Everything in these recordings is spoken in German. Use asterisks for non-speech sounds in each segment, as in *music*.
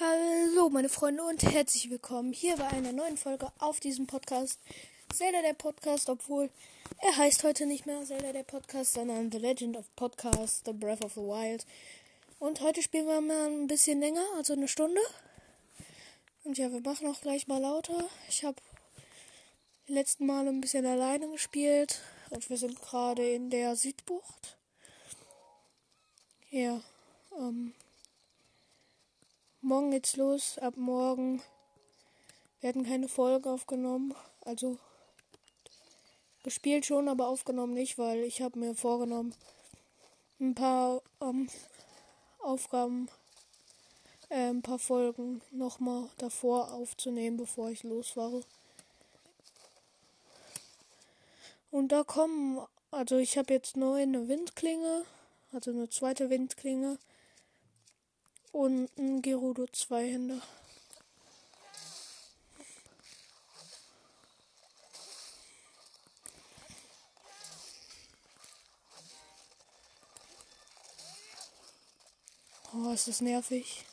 Hallo meine Freunde und herzlich willkommen hier bei einer neuen Folge auf diesem Podcast. Zelda der Podcast, obwohl er heißt heute nicht mehr Zelda der Podcast, sondern The Legend of Podcast, The Breath of the Wild. Und heute spielen wir mal ein bisschen länger, also eine Stunde. Und ja, wir machen auch gleich mal lauter. Ich habe die letzten Male ein bisschen alleine gespielt und wir sind gerade in der Südbucht. Ja, ähm Morgen geht's los. Ab morgen werden keine Folgen aufgenommen. Also gespielt schon, aber aufgenommen nicht, weil ich habe mir vorgenommen, ein paar ähm, Aufgaben, äh, ein paar Folgen nochmal davor aufzunehmen, bevor ich losfahre. Und da kommen, also ich habe jetzt neu eine Windklinge, also eine zweite Windklinge und ein Gerudo Zweihänder. Oh, ist das nervig.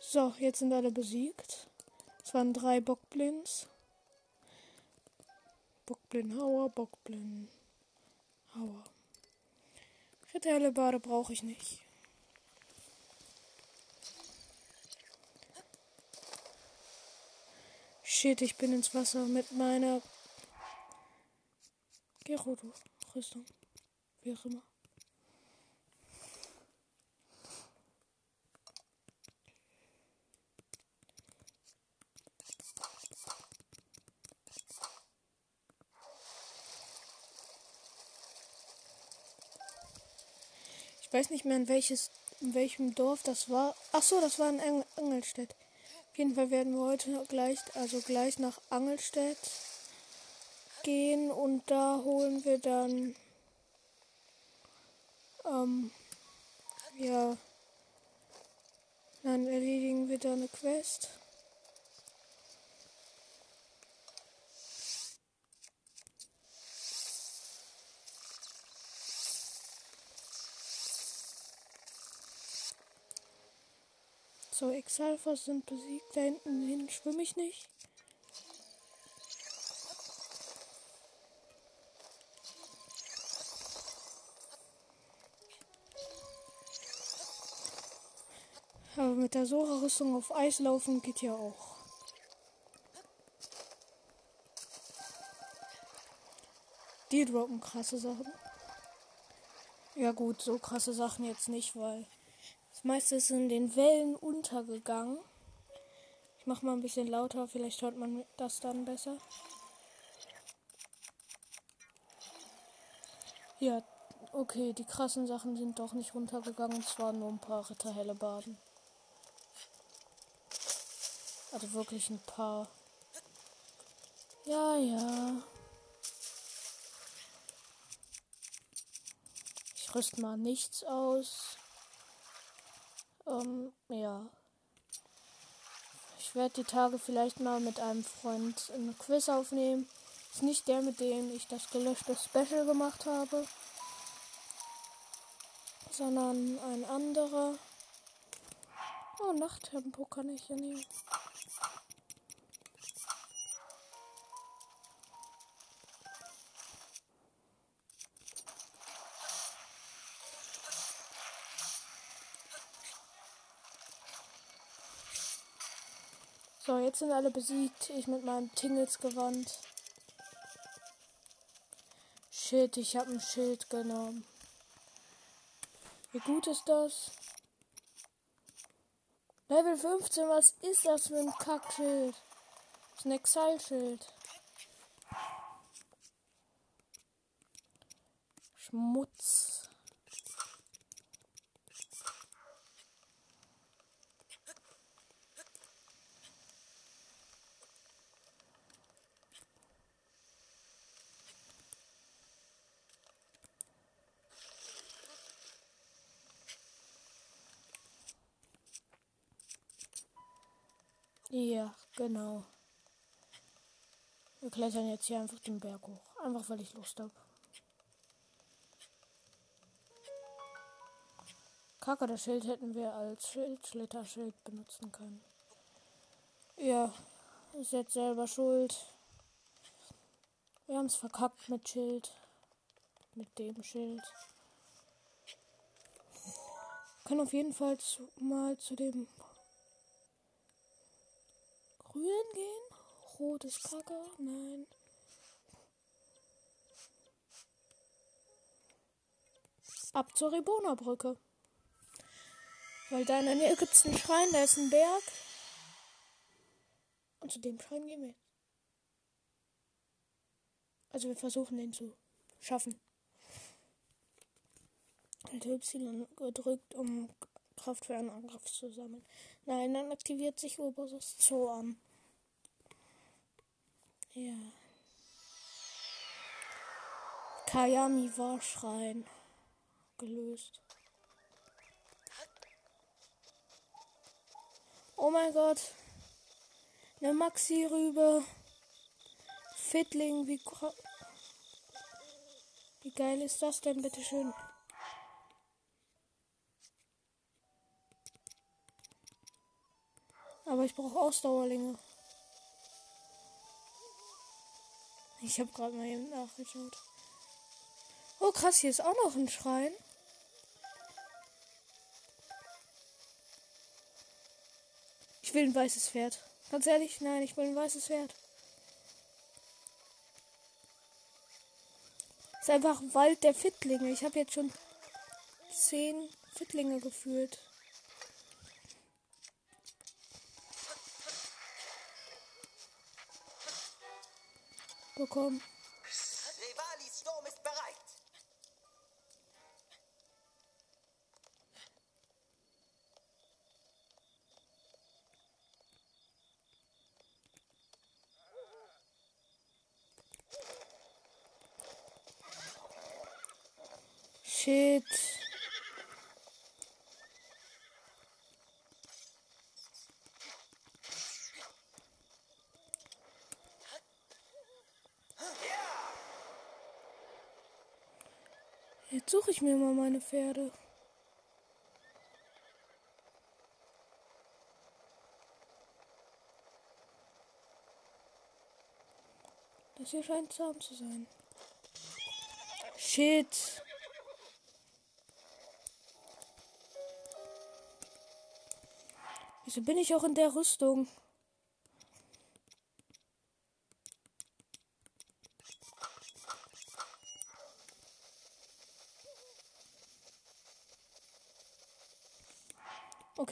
So, jetzt sind alle besiegt. Es waren drei Bockblins. Bockblin Hauer, Bockblin Aua. Bade brauche ich nicht. Shit, ich bin ins Wasser mit meiner Gerudo-Rüstung. Wie auch immer. Weiß nicht mehr in welches, in welchem Dorf das war. Ach so, das war in Eng Engelstedt. Auf jeden Fall werden wir heute gleich, also gleich nach Angelstedt gehen und da holen wir dann, ähm, ja, dann erledigen wir da eine Quest. So, Exalfas sind besiegt. Da hinten hin schwimme ich nicht. Aber mit der Sora-Rüstung auf Eis laufen geht ja auch. Die droppen krasse Sachen. Ja gut, so krasse Sachen jetzt nicht, weil meiste ist in den Wellen untergegangen. Ich mache mal ein bisschen lauter, vielleicht hört man das dann besser. Ja, okay, die krassen Sachen sind doch nicht runtergegangen. Es waren nur ein paar Ritterhelle Baden. Also wirklich ein paar. Ja, ja. Ich rüste mal nichts aus. Ähm, ja. Ich werde die Tage vielleicht mal mit einem Freund ein Quiz aufnehmen. Ist nicht der, mit dem ich das gelöschte Special gemacht habe, sondern ein anderer. Oh, Nachttempo kann ich ja nehmen. So, jetzt sind alle besiegt. Ich mit meinem Tingles gewandt. Shit, ich habe ein Schild genommen. Wie gut ist das? Level 15, was ist das für ein Kackschild? Das ist ein Exile-Schild. Schmutz. Ja, genau. Wir klettern jetzt hier einfach den Berg hoch. Einfach weil ich Lust habe. Kacke, das Schild hätten wir als Schildschlitterschild benutzen können. Ja, ist jetzt selber schuld. Wir haben es verkackt mit Schild. Mit dem Schild. Können auf jeden Fall zu, mal zu dem Grün gehen. Rot ist Kacke. Nein. Ab zur Ribona-Brücke. Weil da in der Nähe gibt es einen Schrein, da ist ein Berg. Und zu dem Schrein gehen wir. Also wir versuchen den zu schaffen. Alt Y gedrückt, um Kraft für einen Angriff zu sammeln. Nein, dann aktiviert sich oberes Zoo an. Ja. Kayami war Schrein. Gelöst. Oh mein Gott. Eine Maxi-Rübe. Fiddling, wie, wie geil ist das denn, bitteschön? Aber ich brauche Ausdauerlinge. Ich habe gerade mal eben nachgeschaut. Oh krass, hier ist auch noch ein Schrein. Ich will ein weißes Pferd. Ganz ehrlich, nein, ich will ein weißes Pferd. ist einfach ein Wald der Fittlinge. Ich habe jetzt schon zehn Fittlinge gefühlt. Bekommen. Rivalis Sturm ist bereit. Shit. Jetzt suche ich mir mal meine Pferde. Das hier scheint zahm zu sein. Shit. Wieso bin ich auch in der Rüstung?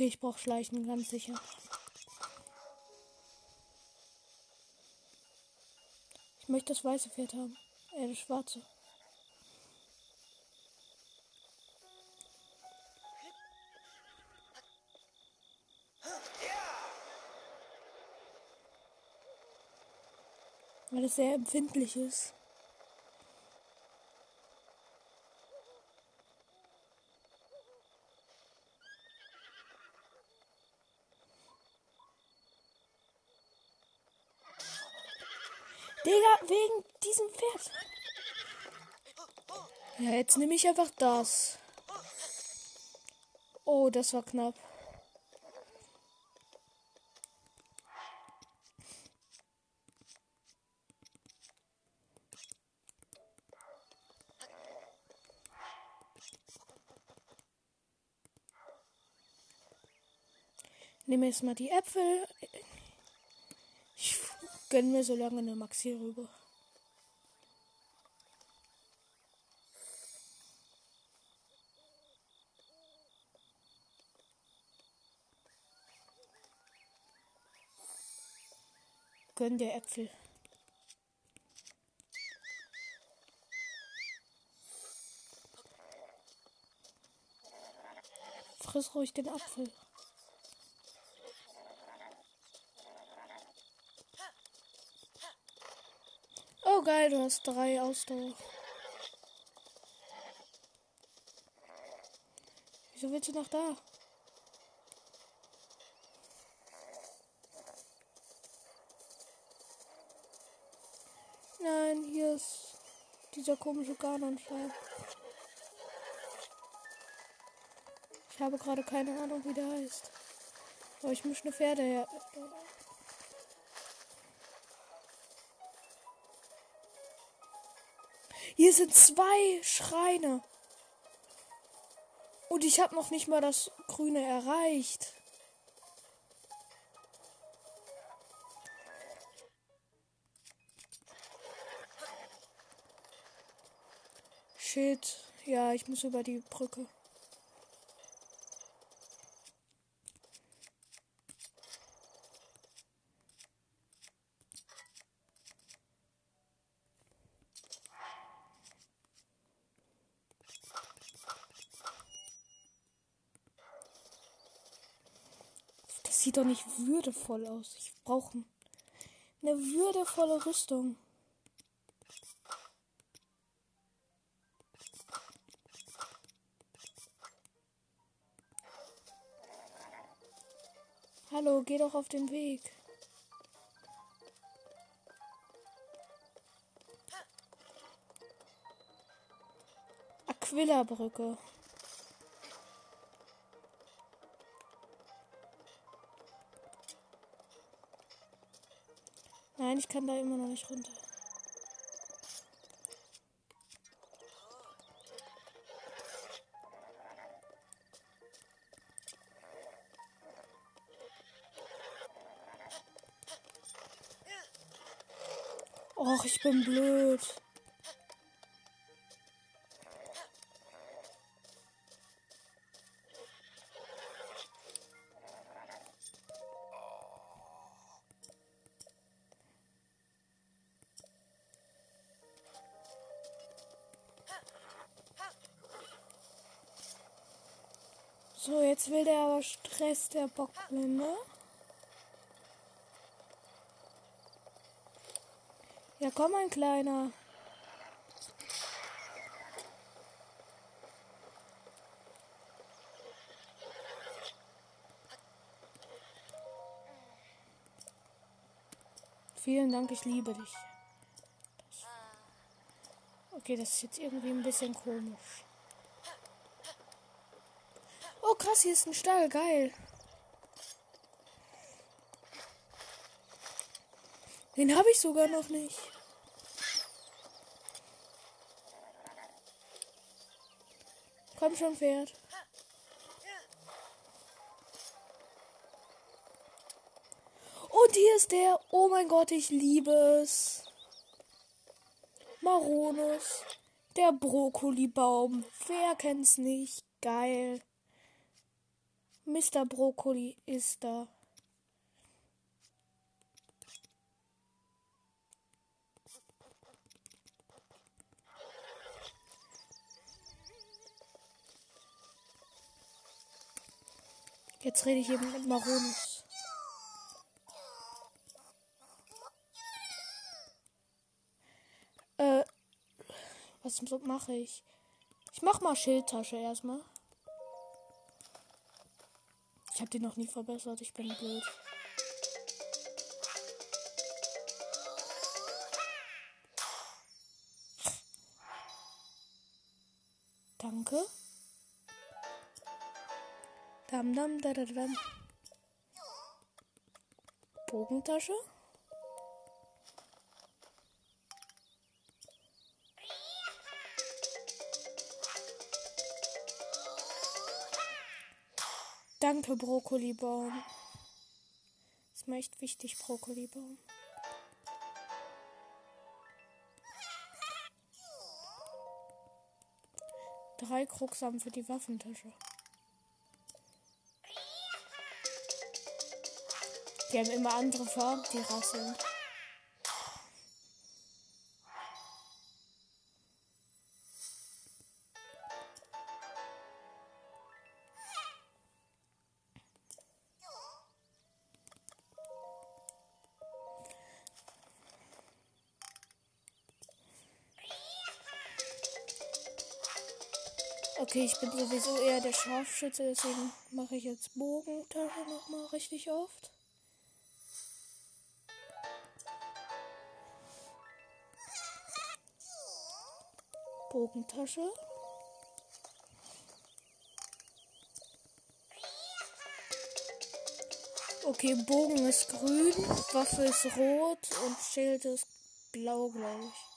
Okay, ich brauche Schleichen, ganz sicher. Ich möchte das weiße Pferd haben. Äh, das schwarze. Weil es sehr empfindlich ist. Digga, wegen diesem Pferd. Ja, jetzt nehme ich einfach das. Oh, das war knapp. Nehme jetzt mal die Äpfel. Ich gönne mir so lange eine Maxi rüber. Gönn dir Äpfel. Friss ruhig den Apfel. Oh geil, du hast drei Ausdauer. Wieso willst du noch da? Nein, hier ist dieser komische Ganon-Schlag. habe gerade keine Ahnung, wie der heißt. Aber ich muss eine Pferde her. Hier sind zwei Schreine. Und ich habe noch nicht mal das Grüne erreicht. Shit. Ja, ich muss über die Brücke. Das sieht doch nicht würdevoll aus. Ich brauche eine würdevolle Rüstung. Hallo, geh doch auf den Weg. Aquila-Brücke. Nein, ich kann da immer noch nicht runter. Och, ich bin blöd. So, jetzt will der aber Stress, der Bockblinde. Komm, mein Kleiner. Vielen Dank, ich liebe dich. Okay, das ist jetzt irgendwie ein bisschen komisch. Oh, krass, hier ist ein Stall. Geil. Den habe ich sogar noch nicht. Komm schon, Pferd. Und hier ist der. Oh mein Gott, ich liebe es. Maronus. Der Brokkolibaum. Wer kennt's nicht? Geil. Mr. Brokkoli ist da. Jetzt rede ich eben mit Maronus. Äh, was mache ich? Ich mach mal Schildtasche erstmal. Ich habe die noch nie verbessert, ich bin blöd. Danke. Dam dam da da dam. Bogentasche. Danke, Brokkolibaum. Ist mir echt wichtig, Brokkolibaum. Drei Kruxam für die Waffentasche. Die haben immer andere Farben, die rasseln. Okay, ich bin sowieso eher der Scharfschütze, deswegen mache ich jetzt Bogentasche nochmal richtig oft. Bogentasche. Okay, Bogen ist grün, Waffe ist rot und Schild ist blau, glaube ich.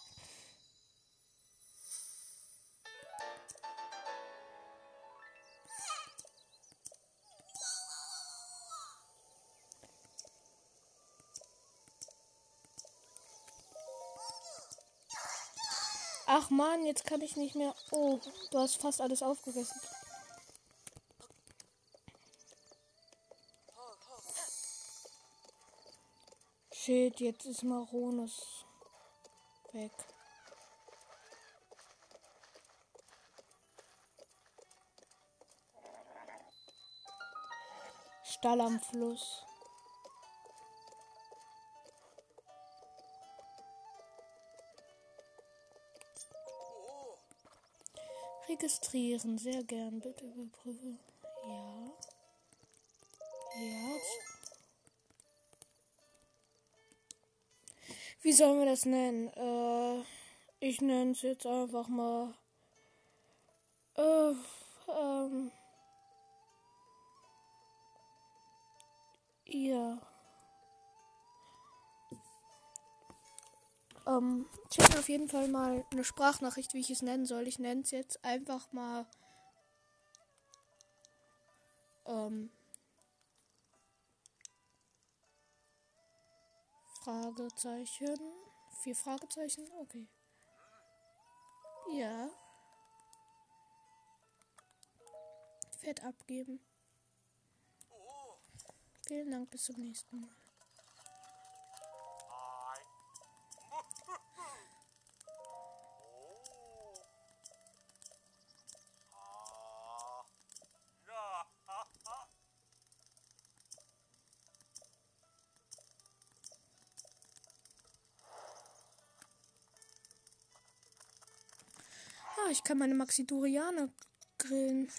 Ach man, jetzt kann ich nicht mehr. Oh, du hast fast alles aufgegessen. Shit, jetzt ist Maronus weg. Stall am Fluss. Registrieren, sehr gern. Bitte überprüfe. Ja. Ja. Wie sollen wir das nennen? Äh, ich nenne es jetzt einfach mal. Äh, ähm. Ja. Ähm, ich habe auf jeden Fall mal eine Sprachnachricht, wie ich es nennen soll. Ich nenne es jetzt einfach mal. Ähm, Fragezeichen. Vier Fragezeichen? Okay. Ja. Fett abgeben. Vielen Dank, bis zum nächsten Mal. Kann meine Maxidurianer grillen.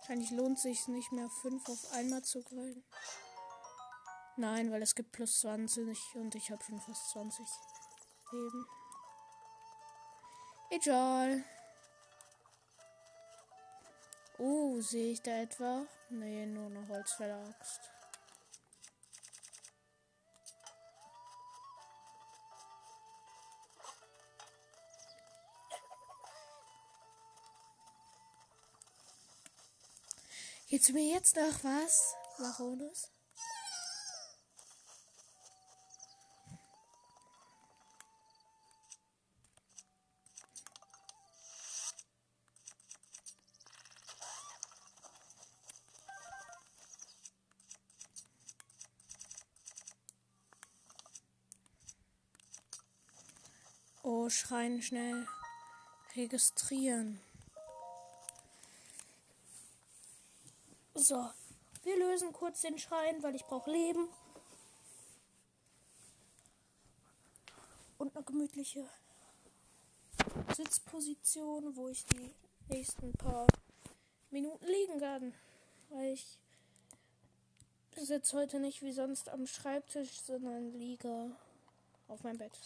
Wahrscheinlich lohnt sich nicht mehr, fünf auf einmal zu grillen. Nein, weil es gibt plus 20 und ich habe schon fast 20 Leben. Egal. Oh, sehe ich da etwa? Nee, nur eine Holzfäller-Axt. Gibt's mir jetzt noch was, Maronus? Oh, schreien schnell. Registrieren. So, wir lösen kurz den Schrein, weil ich brauche Leben. Und eine gemütliche Sitzposition, wo ich die nächsten paar Minuten liegen kann. Weil ich sitze heute nicht wie sonst am Schreibtisch, sondern liege auf meinem Bett.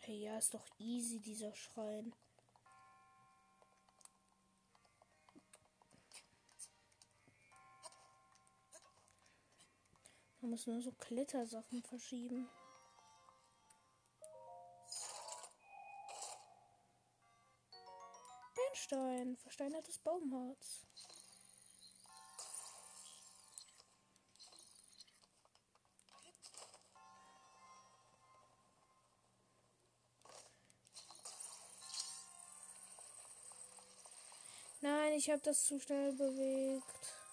Hey, ja, ist doch easy, dieser Schrein. Man muss nur so Klettersachen verschieben. Bernstein, versteinertes Baumharz. Nein, ich habe das zu schnell bewegt.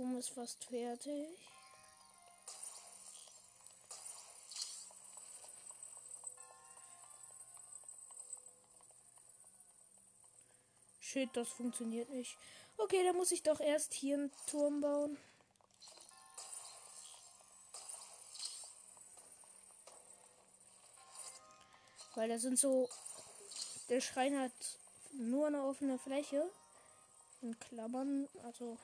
Turm ist fast fertig. Shit, das funktioniert nicht. Okay, dann muss ich doch erst hier einen Turm bauen. Weil da sind so. Der Schrein hat nur eine offene Fläche. In Klammern, also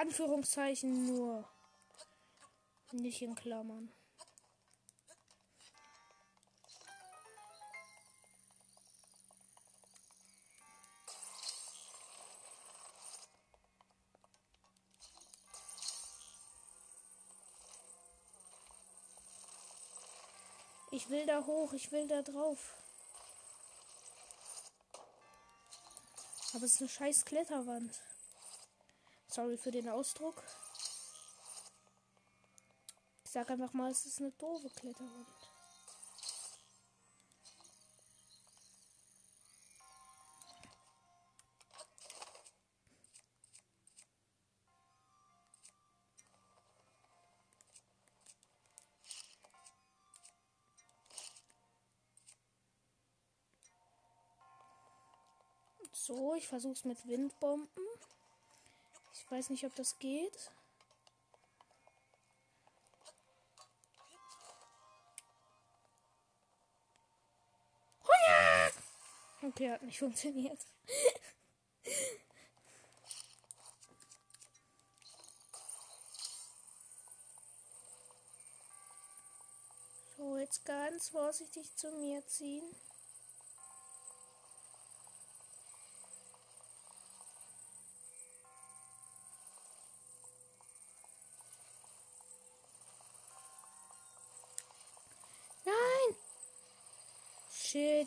Anführungszeichen nur. Nicht in Klammern. Ich will da hoch, ich will da drauf. Aber es ist eine scheiß Kletterwand. Sorry für den Ausdruck. Ich sag einfach mal, es ist eine doofe Kletterwand. So, ich versuch's mit Windbomben. Ich weiß nicht, ob das geht. Okay, hat nicht funktioniert. so, jetzt ganz vorsichtig zu mir ziehen.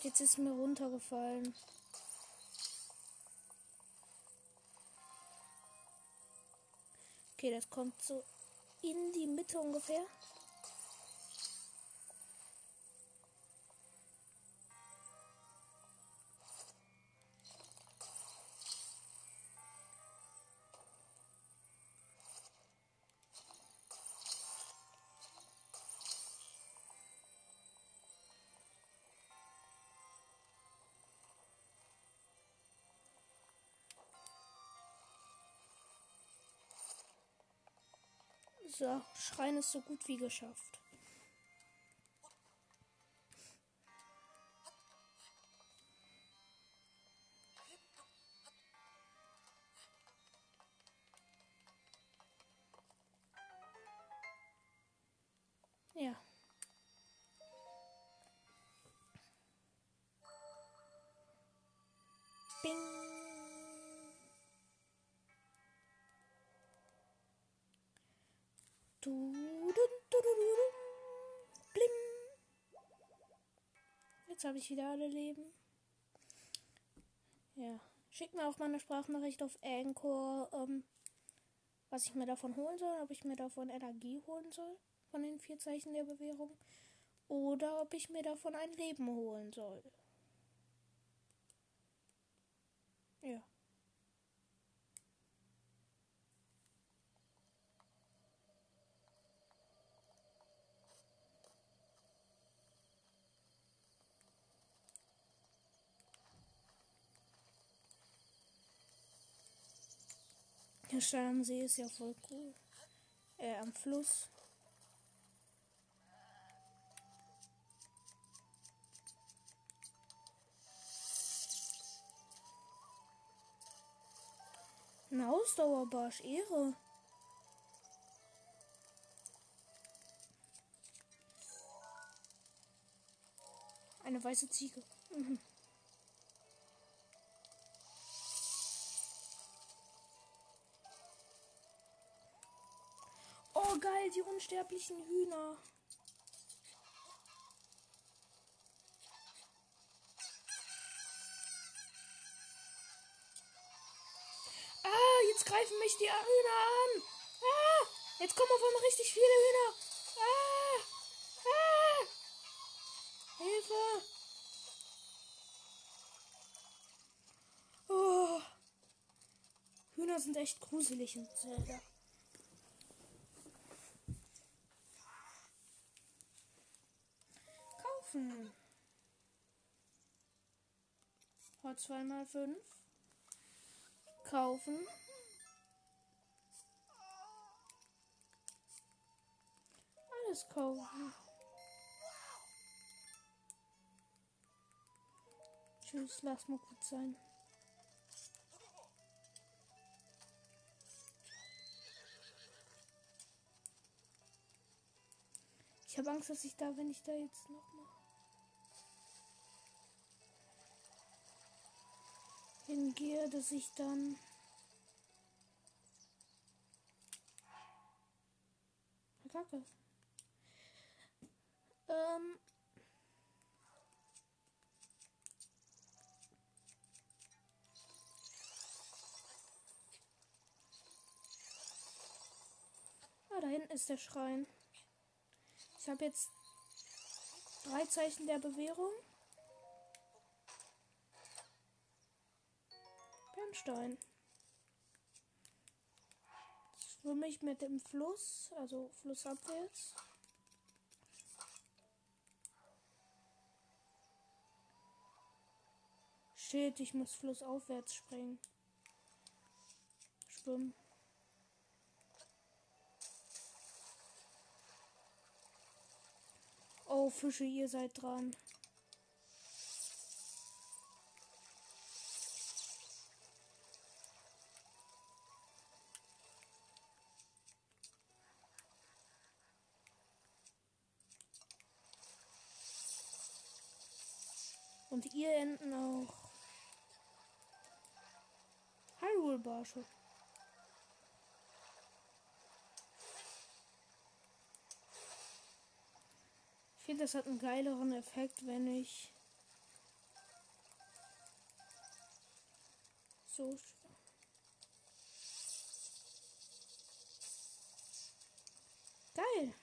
Jetzt ist mir runtergefallen. Okay, das kommt so in die Mitte ungefähr. So, Schrein ist so gut wie geschafft. Du, du, du, Bling. Jetzt habe ich wieder alle Leben. Ja. Schickt mir auch mal eine Sprachnachricht auf Anchor, ähm, was ich mir davon holen soll. Ob ich mir davon Energie holen soll. Von den vier Zeichen der Bewährung. Oder ob ich mir davon ein Leben holen soll. Ja. Der Stein am See ist ja voll cool. Äh, am Fluss. Ein Ausdauerbarsch, Ehre. Eine weiße Ziege. Mhm. *laughs* Oh geil, die unsterblichen Hühner. Ah, jetzt greifen mich die Hühner an. Ah, jetzt kommen auf einmal richtig viele Hühner. Ah, ah. Hilfe. Oh. Hühner sind echt gruselig in Zelda. Kaufen. Vor 2 mal 5. Kaufen. Alles kaufen. Tschüss, lass mal gut sein. Ich habe Angst, dass ich da, wenn ich da jetzt noch hingehe, dass ich dann Kacke. Ähm Ah, da hinten ist der Schrein. Ich habe jetzt drei Zeichen der Bewährung. Bernstein. Jetzt schwimme ich mit dem Fluss, also flussabwärts. Shit, ich muss flussaufwärts springen. Schwimmen. Oh, Fische, ihr seid dran. Und ihr Enten auch. Hyrule Barsche. Ich finde, das hat einen geileren Effekt, wenn ich so geil.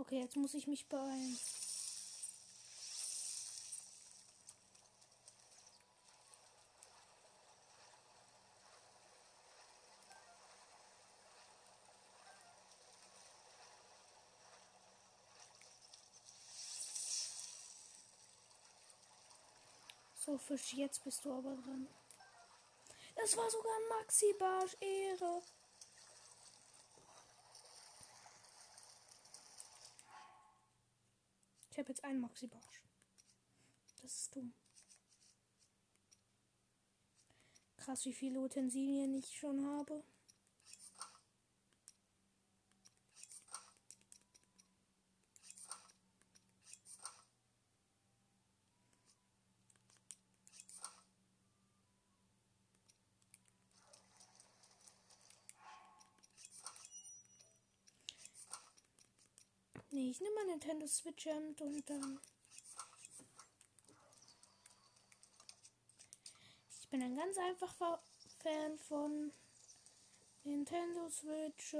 Okay, jetzt muss ich mich beeilen. So, Fisch, jetzt bist du aber dran. Das war sogar ein Maxi-Barsch, Ehre. Habe jetzt einen Maxi-Barsch. Das ist dumm. Krass, wie viele Utensilien ich schon habe. Ich nehme mal Nintendo Switch und dann. Ich bin ein ganz einfacher Fan von Nintendo Switch.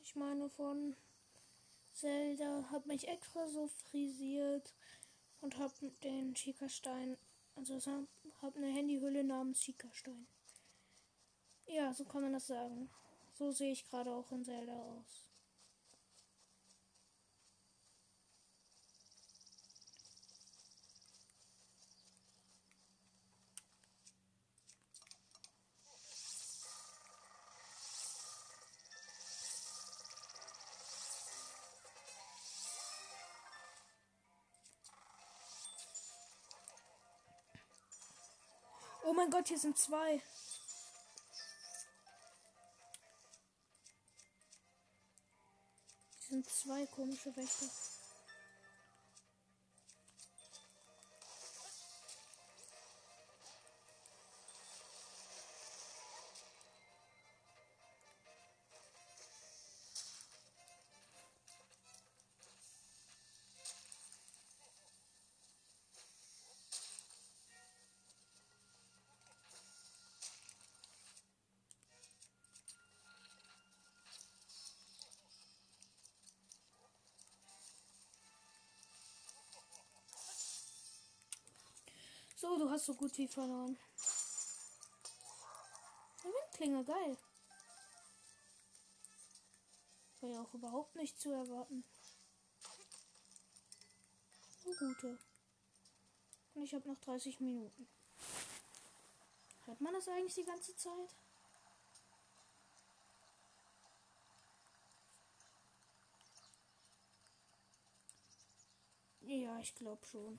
Ich meine von Zelda. Hab mich extra so frisiert und hab den Chica-Stein. Also hab eine Handyhülle namens Chica-Stein. Ja, so kann man das sagen. So sehe ich gerade auch in Zelda aus. Mein Gott, hier sind zwei. Hier sind zwei komische Wächter. So, du hast so gut wie verloren. Eine Windklinge, geil. War ja auch überhaupt nicht zu erwarten. Eine gute. Und ich habe noch 30 Minuten. Hört man das eigentlich die ganze Zeit? Ja, ich glaube schon.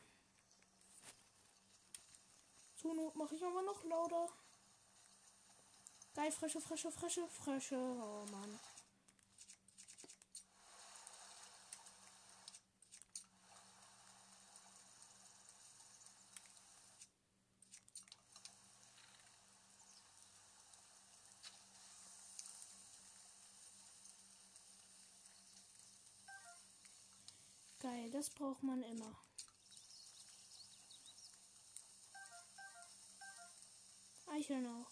Zur Not mache ich aber noch lauter. Geil, frische, frische, frische, frische. Oh Mann. Geil, das braucht man immer. Eicheln auch.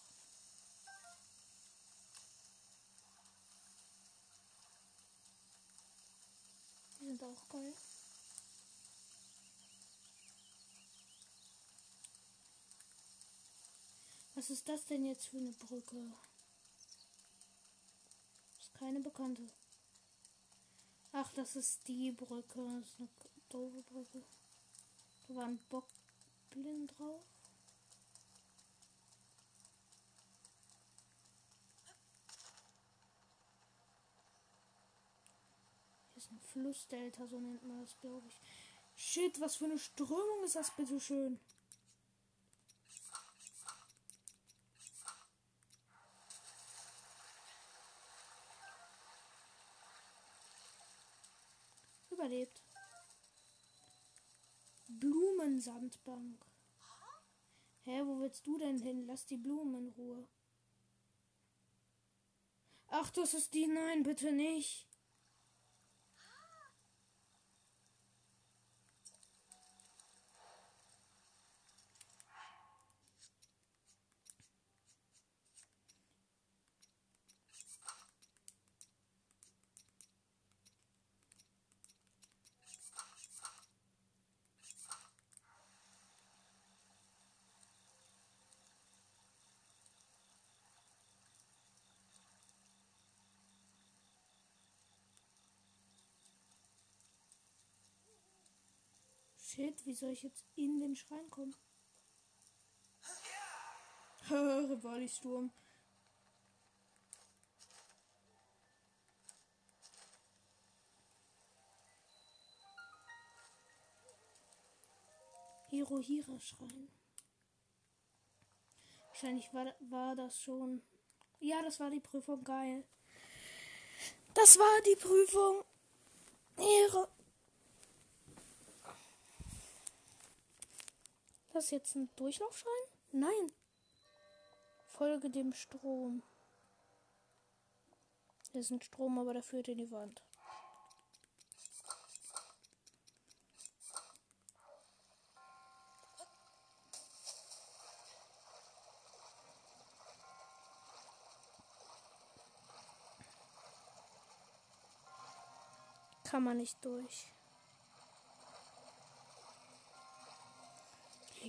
Die sind auch geil. Was ist das denn jetzt für eine Brücke? Ist keine bekannte. Ach, das ist die Brücke. Das ist eine doofe Brücke. Da war ein Bockblin drauf. Hier ist ein Flussdelta, so nennt man das, glaube ich. Shit, was für eine Strömung ist das bitte schön? Überlebt. Blumensandbank. Hä, wo willst du denn hin? Lass die Blumen in Ruhe. Ach, das ist die. Nein, bitte nicht. Shit, wie soll ich jetzt in den Schrein kommen? *laughs* Rivali-Sturm. Hirohira-Schrein. Wahrscheinlich war, war das schon. Ja, das war die Prüfung. Geil. Das war die Prüfung. Hero Das ist jetzt ein Durchlaufschrein? Nein. Folge dem Strom. Das ist ein Strom, aber der führt in die Wand. Kann man nicht durch.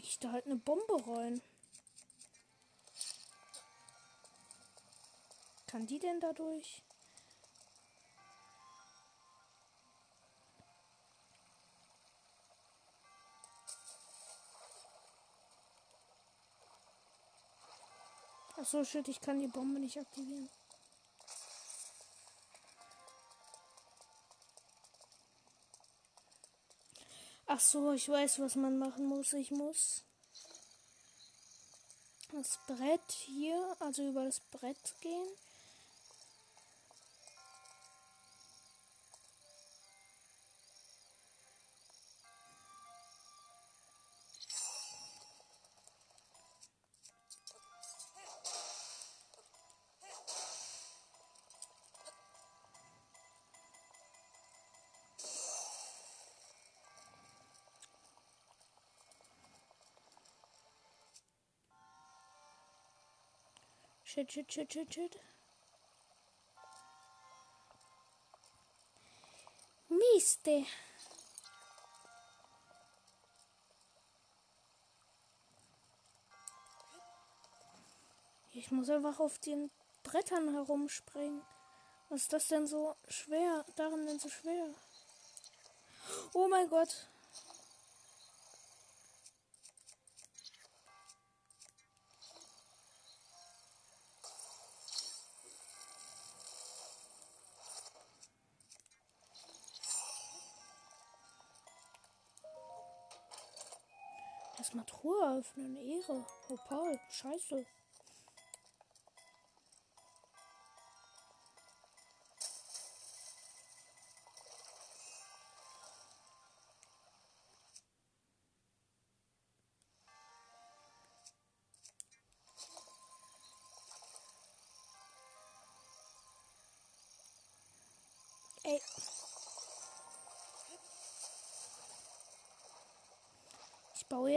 Leg ich da halt eine Bombe rein. Kann die denn dadurch? Achso, shit, ich kann die Bombe nicht aktivieren. Ach so, ich weiß, was man machen muss. Ich muss das Brett hier, also über das Brett gehen. Shit, shit, shit, shit, shit. Miste. Ich muss einfach auf den Brettern herumspringen. Was ist das denn so schwer? Darin denn so schwer? Oh mein Gott. Erstmal Truhe öffnen, Ehre. Oh Paul, scheiße.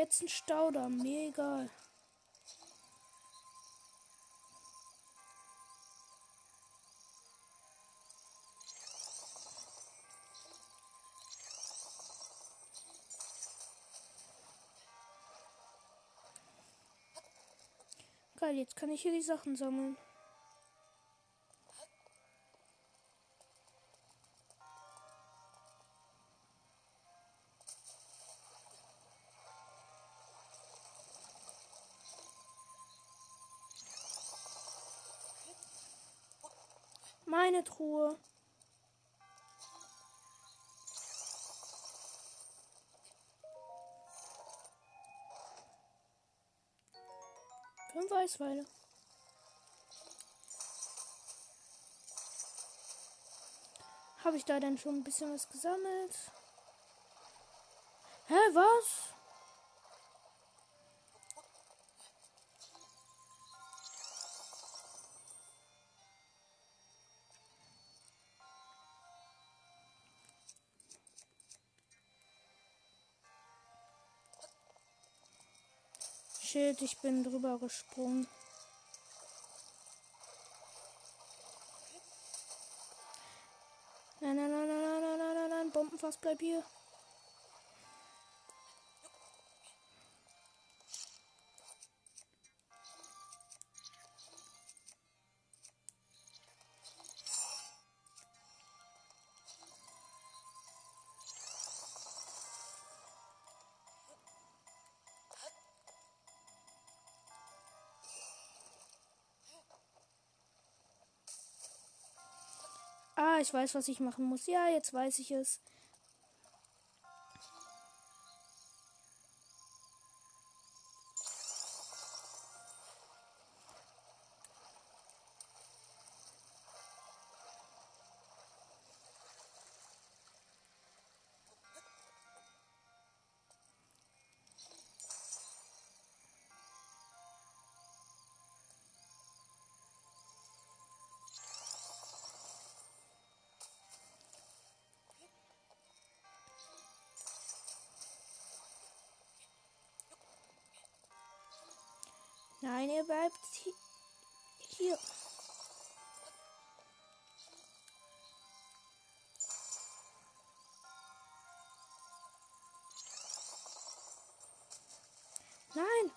Jetzt einen Staudamm, mir egal. Geil, jetzt kann ich hier die Sachen sammeln. Meine Truhe. Fünf Eisweile. Habe ich da denn schon ein bisschen was gesammelt? Hä, was? Schild, ich bin drüber gesprungen. Nein, nein, nein, nein, nein, nein, nein, nein, nein, Bombenfass, bleib hier. Ich weiß, was ich machen muss. Ja, jetzt weiß ich es. Nein, ihr bleibt hi- hier. Nein.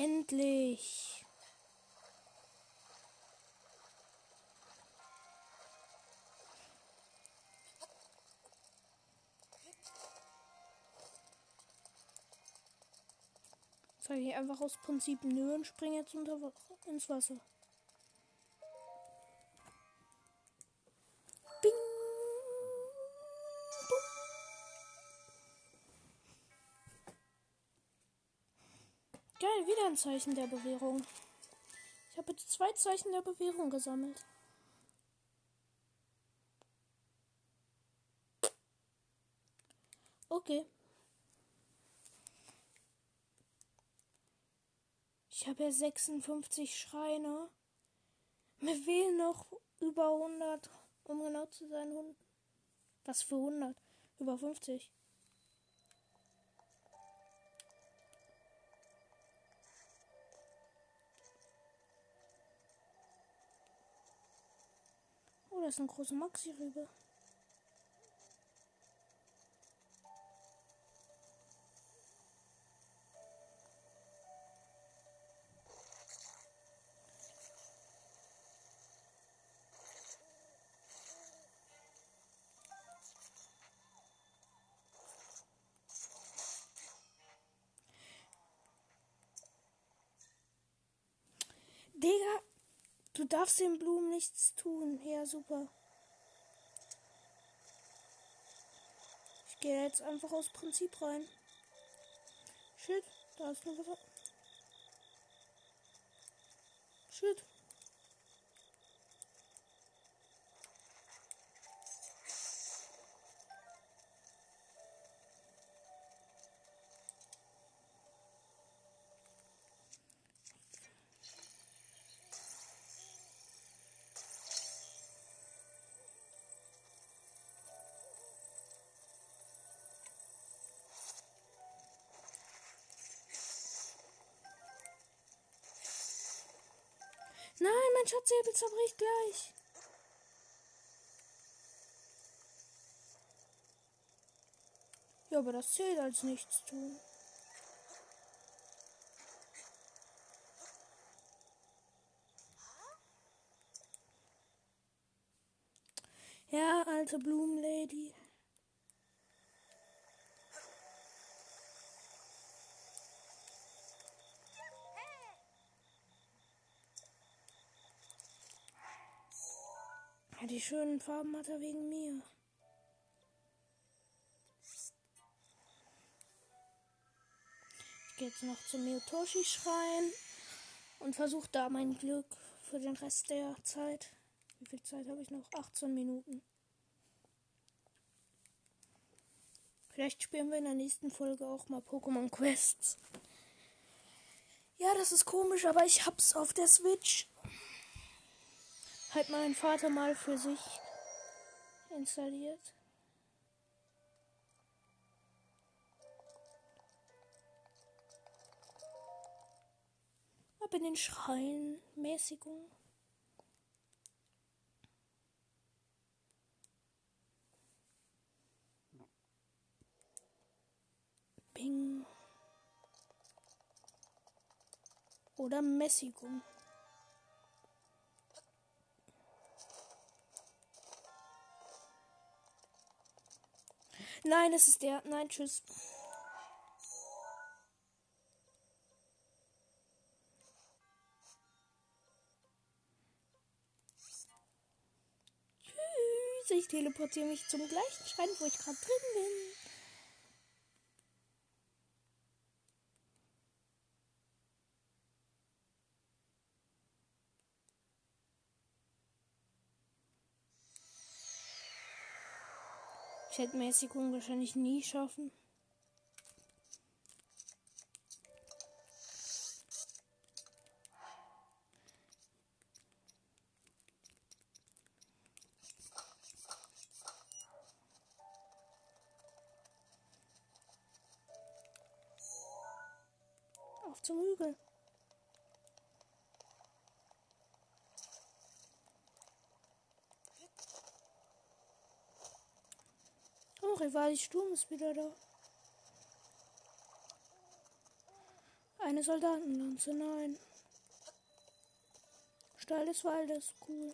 Endlich. Sag ich einfach aus Prinzip nö und springe jetzt unter ins Wasser. Zeichen der Bewährung. Ich habe jetzt zwei Zeichen der Bewährung gesammelt. Okay. Ich habe ja 56 Schreine. Mir fehlen noch über 100, um genau zu sein. Was für 100? Über 50. Oh, das ist eine große darfst den Blumen nichts tun. Ja, super. Ich gehe jetzt einfach aus Prinzip rein. Shit, da ist noch was. Shit. Schatzsäbel zerbricht gleich. Ja, aber das zählt als nichts tun. Ja, alte Blumenlady. Ja, die schönen Farben hat er wegen mir. Ich gehe jetzt noch zum Miyotoshi-Schrein und versuche da mein Glück für den Rest der Zeit. Wie viel Zeit habe ich noch? 18 Minuten. Vielleicht spielen wir in der nächsten Folge auch mal Pokémon Quests. Ja, das ist komisch, aber ich hab's auf der Switch hat mein Vater mal für sich installiert. Ab in den Schrein, Mäßigung. Bing. Oder Mäßigung. Nein, es ist der. Nein, tschüss. Tschüss. Ich teleportiere mich zum gleichen Schrein, wo ich gerade drin bin. Chatmäßigung wahrscheinlich nie schaffen. Oh, Rivali Sturm ist wieder da. Eine Soldatenlanze, nein. Stall des Waldes, cool.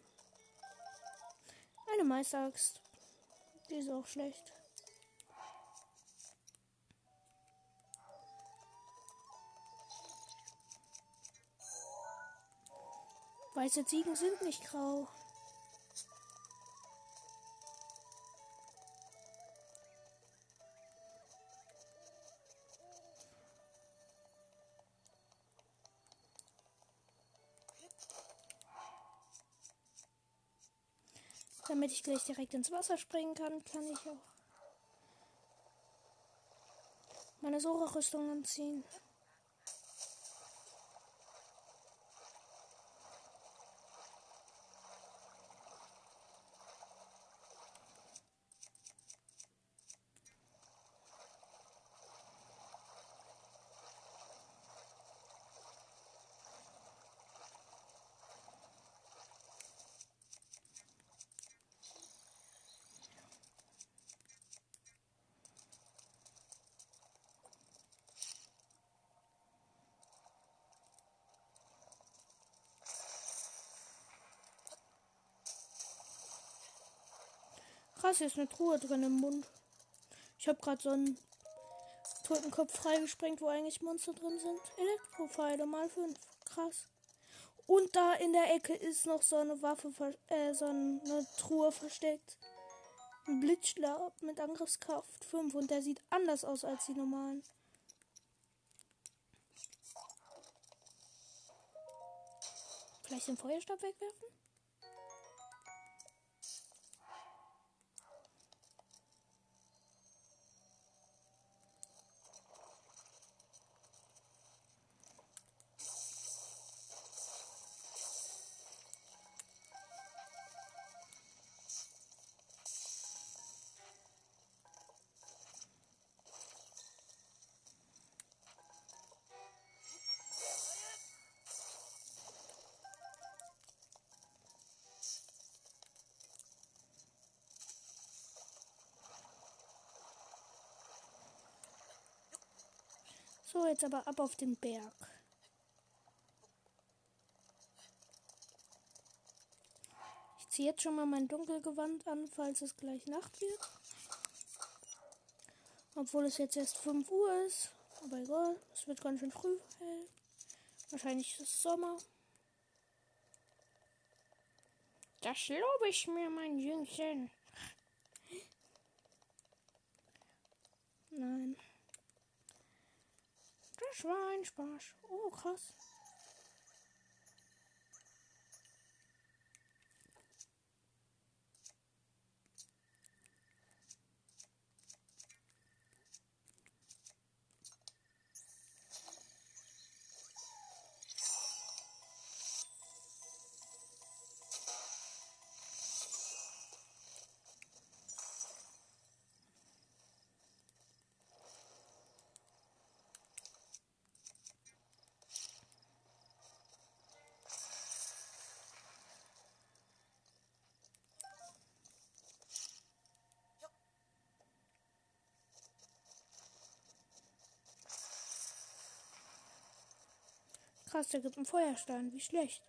Eine Meisteraxt. Die ist auch schlecht. Weiße Ziegen sind nicht grau. damit ich gleich direkt ins Wasser springen kann, kann ich auch meine Sora-Rüstung anziehen. Krass, hier ist eine Truhe drin im Mund. Ich habe gerade so einen Totenkopf freigesprengt, wo eigentlich Monster drin sind. Elektropfeile mal 5. Krass. Und da in der Ecke ist noch so eine Waffe, äh, so eine Truhe versteckt. Ein Blitzschlag mit Angriffskraft 5 und der sieht anders aus als die normalen. Vielleicht den Feuerstab wegwerfen? So, jetzt aber ab auf den Berg. Ich ziehe jetzt schon mal mein Dunkelgewand an, falls es gleich Nacht wird. Obwohl es jetzt erst 5 Uhr ist. Aber egal, es wird ganz schön früh hell. Wahrscheinlich ist es Sommer. Das lobe ich mir, mein Jüngchen. Nein. Das war ein Spaß. Oh, krass. Krass, der gibt einen Feuerstein. Wie schlecht.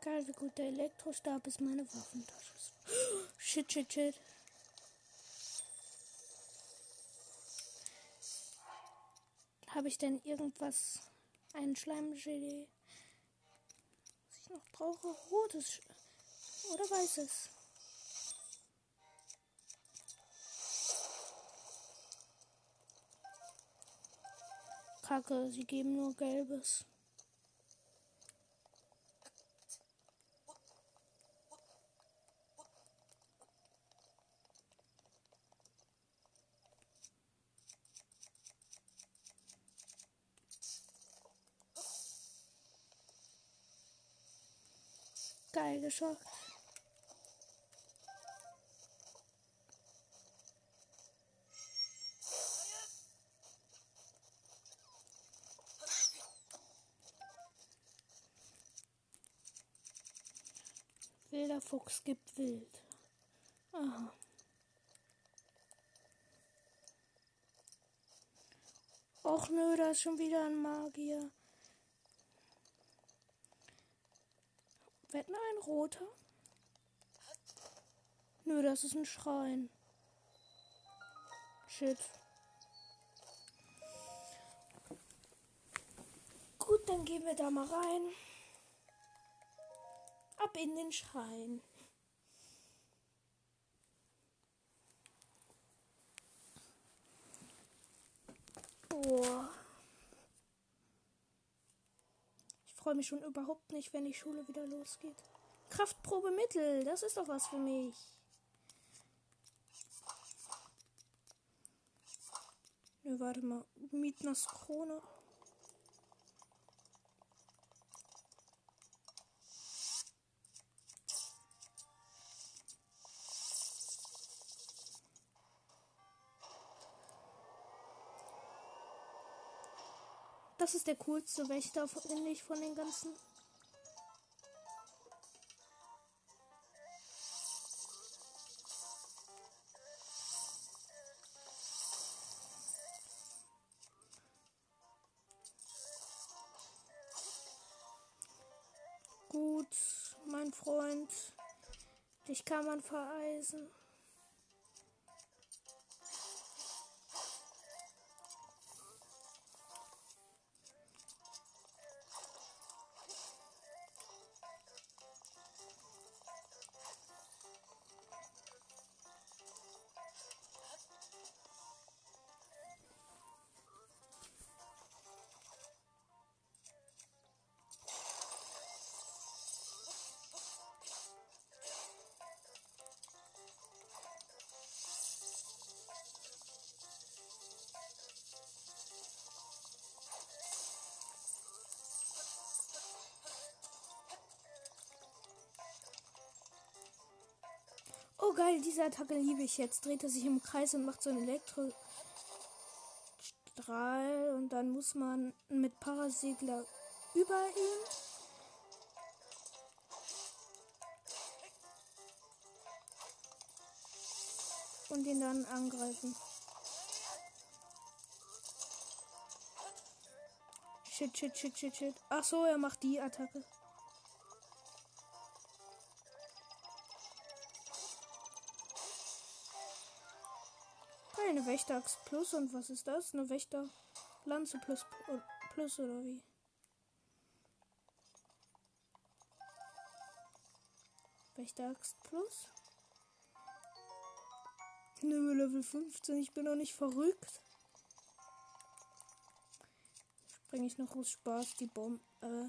Geil, wie gut der Elektrostab ist meine Waffentasche. *gasps* Shit, shit, shit. Habe ich denn irgendwas ein Schleimgelee. Was ich noch brauche? Rotes oder weißes. Kacke, sie geben nur gelbes. Geil geschafft. Wilder Fuchs gibt wild. Aha. Och nö, da ist schon wieder ein Magier. Wetten ein roter? Nö, das ist ein Schrein. Shit. Gut, dann gehen wir da mal rein. Ab in den Schrein. Boah. Ich freue mich schon überhaupt nicht, wenn die Schule wieder losgeht. Kraftprobe Mittel, das ist doch was für mich. Ne, warte mal. Mietners Krone. Das ist der coolste Wächter, finde ich, von den ganzen. Gut, mein Freund. Dich kann man vereisen. Diese Attacke liebe ich jetzt. Dreht er sich im Kreis und macht so einen Elektrostrahl. Und dann muss man mit Parasegler über ihn. Und ihn dann angreifen. Shit, shit, shit, shit, shit. Ach so, er macht die Attacke. Eine Wächteraxt Plus und was ist das? Eine Wächterlanze plus, plus oder wie? Wächteraxt Plus? Nö, Level 15, ich bin noch nicht verrückt. Springe ich noch aus Spaß die Bomben, äh,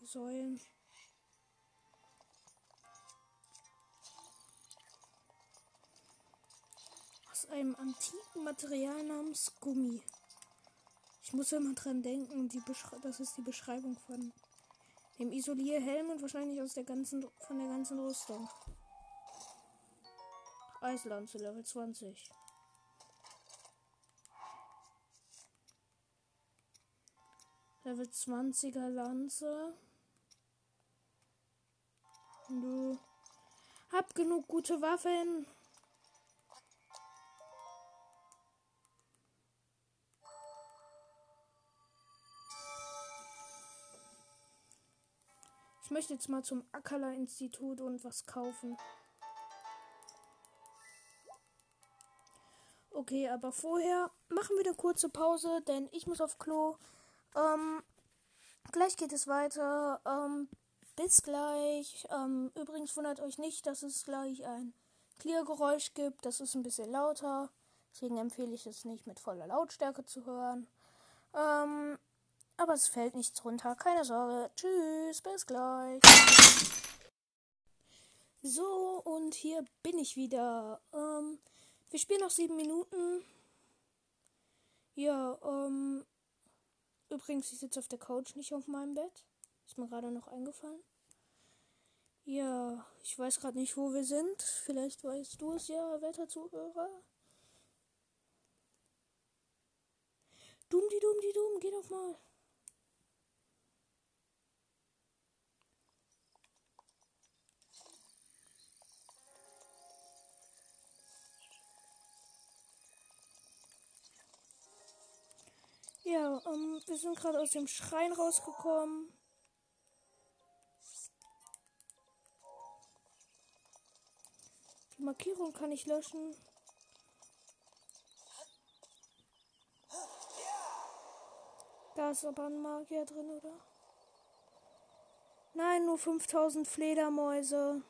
die Säulen. Einem antiken Material namens Gummi. Ich muss immer dran denken, die das ist die Beschreibung von dem Isolierhelm und wahrscheinlich aus der ganzen von der ganzen Rüstung. Eislanze Level 20. Level 20er Lanze. Du hab genug gute Waffen. Ich möchte jetzt mal zum Akala-Institut und was kaufen. Okay, aber vorher machen wir eine kurze Pause, denn ich muss auf Klo. Ähm, gleich geht es weiter. Ähm, bis gleich. Ähm, übrigens wundert euch nicht, dass es gleich ein Klirrgeräusch gibt. Das ist ein bisschen lauter. Deswegen empfehle ich es nicht mit voller Lautstärke zu hören. Ähm, aber es fällt nichts runter. Keine Sorge. Tschüss, bis gleich. So, und hier bin ich wieder. Ähm, wir spielen noch sieben Minuten. Ja, ähm. Übrigens, ich sitze auf der Couch, nicht auf meinem Bett. Ist mir gerade noch eingefallen. Ja, ich weiß gerade nicht, wo wir sind. Vielleicht weißt du es ja, Wetterzuhörer. Dumm, die dumm, die geh doch mal. Ja, ähm, wir sind gerade aus dem Schrein rausgekommen. Die Markierung kann ich löschen. Da ist aber ein Magier drin, oder? Nein, nur 5000 Fledermäuse.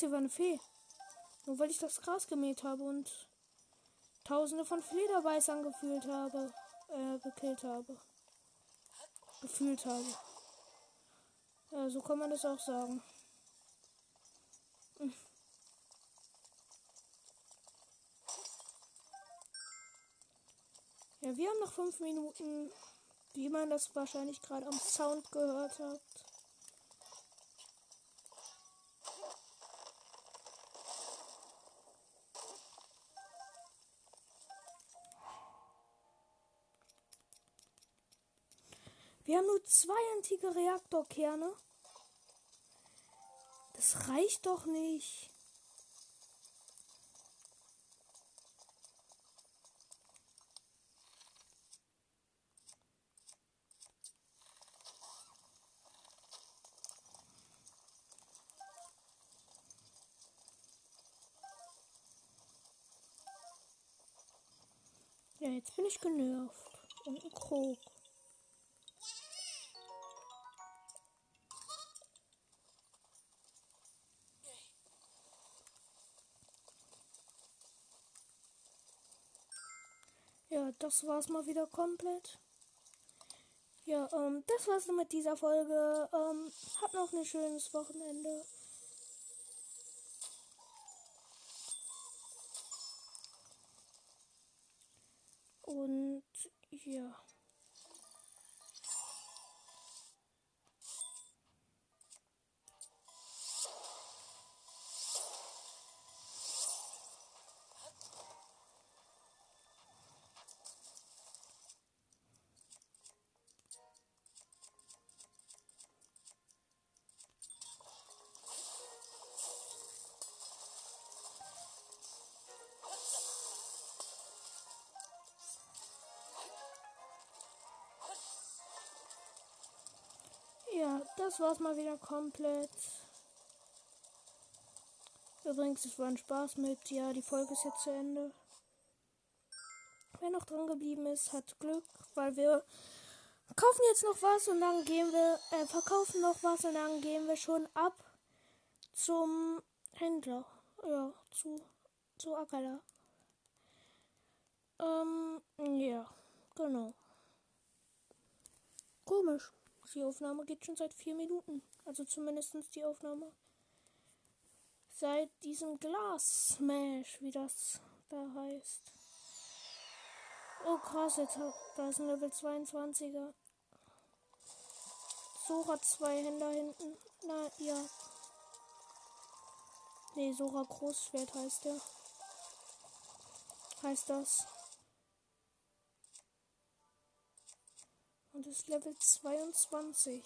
Krass, hier war eine Fee. Nur weil ich das Gras gemäht habe und tausende von Flederbeißern gefühlt habe. Äh, gekillt habe. Gefühlt habe. Ja, so kann man das auch sagen. Hm. Ja, wir haben noch fünf Minuten, wie man das wahrscheinlich gerade am Sound gehört hat. Wir haben nur zwei antike Reaktorkerne. Das reicht doch nicht. Ja, jetzt bin ich genervt. Und ein Krog. Das war's mal wieder komplett. Ja, ähm, das war's mit dieser Folge. Ähm, habt noch ein schönes Wochenende. Und ja. Das war's mal wieder komplett. Übrigens, es war ein Spaß mit. Ja, die Folge ist jetzt zu Ende. Wer noch dran geblieben ist, hat Glück, weil wir kaufen jetzt noch was und dann gehen wir, äh, verkaufen noch was und dann gehen wir schon ab zum Händler. Ja, zu, zu Akala. Ähm, ja, genau. Komisch. Die Aufnahme geht schon seit vier Minuten. Also zumindest die Aufnahme. Seit diesem Glas Smash, wie das da heißt. Oh krass, jetzt da ist ein Level 22er. Sora zwei Hände hinten. Na ja. Nee, Sora Großschwert heißt der. Heißt das. Und ist Level 22.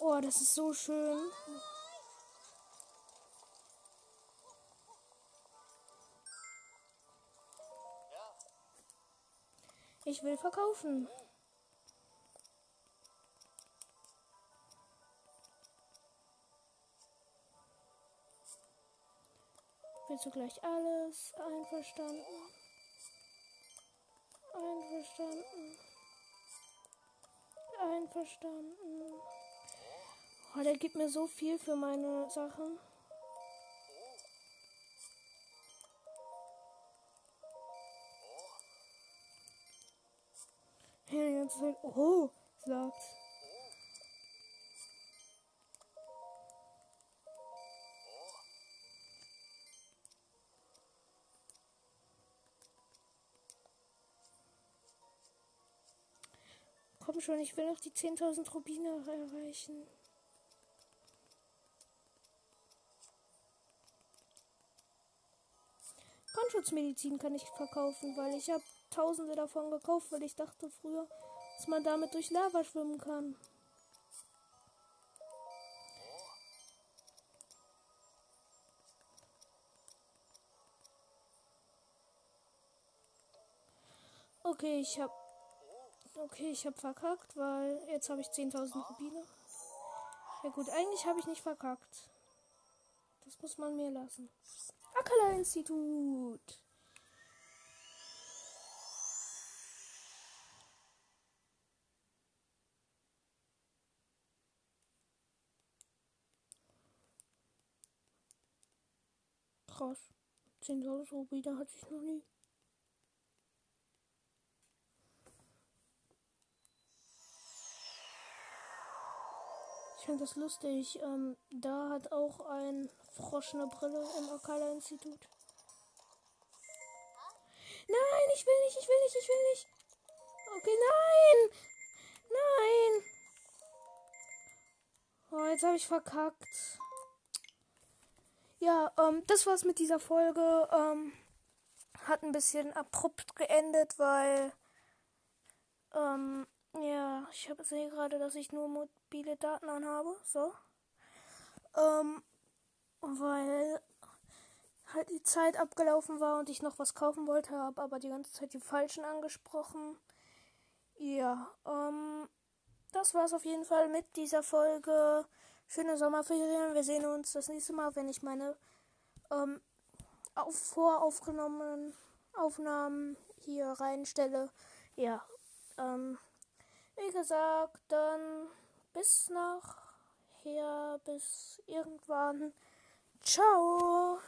Oh, das ist so schön. Ich will verkaufen. Willst du gleich alles einverstanden? Einverstanden. Einverstanden. Oh, der gibt mir so viel für meine Sachen. Ja, die ganze Zeit, oh, sagt. Komm schon, ich will noch die 10.000 Rubine erreichen. Brandschutzmedizin kann ich verkaufen, weil ich habe tausende davon gekauft, weil ich dachte früher, dass man damit durch Lava schwimmen kann. Okay, ich habe Okay, ich habe verkackt, weil jetzt habe ich 10.000 Rubine. Ja gut, eigentlich habe ich nicht verkackt. Das muss man mir lassen. Akala-Institut. Krass. 10.000 Rubine hatte ich noch nie. Ich finde das lustig. Ähm, da hat auch ein Frosch eine Brille im Akala-Institut. Nein, ich will nicht, ich will nicht, ich will nicht. Okay, nein! Nein! Oh, jetzt habe ich verkackt. Ja, ähm, das war's mit dieser Folge. Ähm, hat ein bisschen abrupt geendet, weil ähm, ja, ich sehe gerade, dass ich nur mobile Daten anhabe. So. Ähm, weil halt die Zeit abgelaufen war und ich noch was kaufen wollte, habe aber die ganze Zeit die falschen angesprochen. Ja, ähm, das war's auf jeden Fall mit dieser Folge. Schöne Sommerferien. Wir sehen uns das nächste Mal, wenn ich meine ähm, auf, voraufgenommenen Aufnahmen hier reinstelle. Ja, ähm, wie gesagt, dann bis nachher, bis irgendwann. Ciao.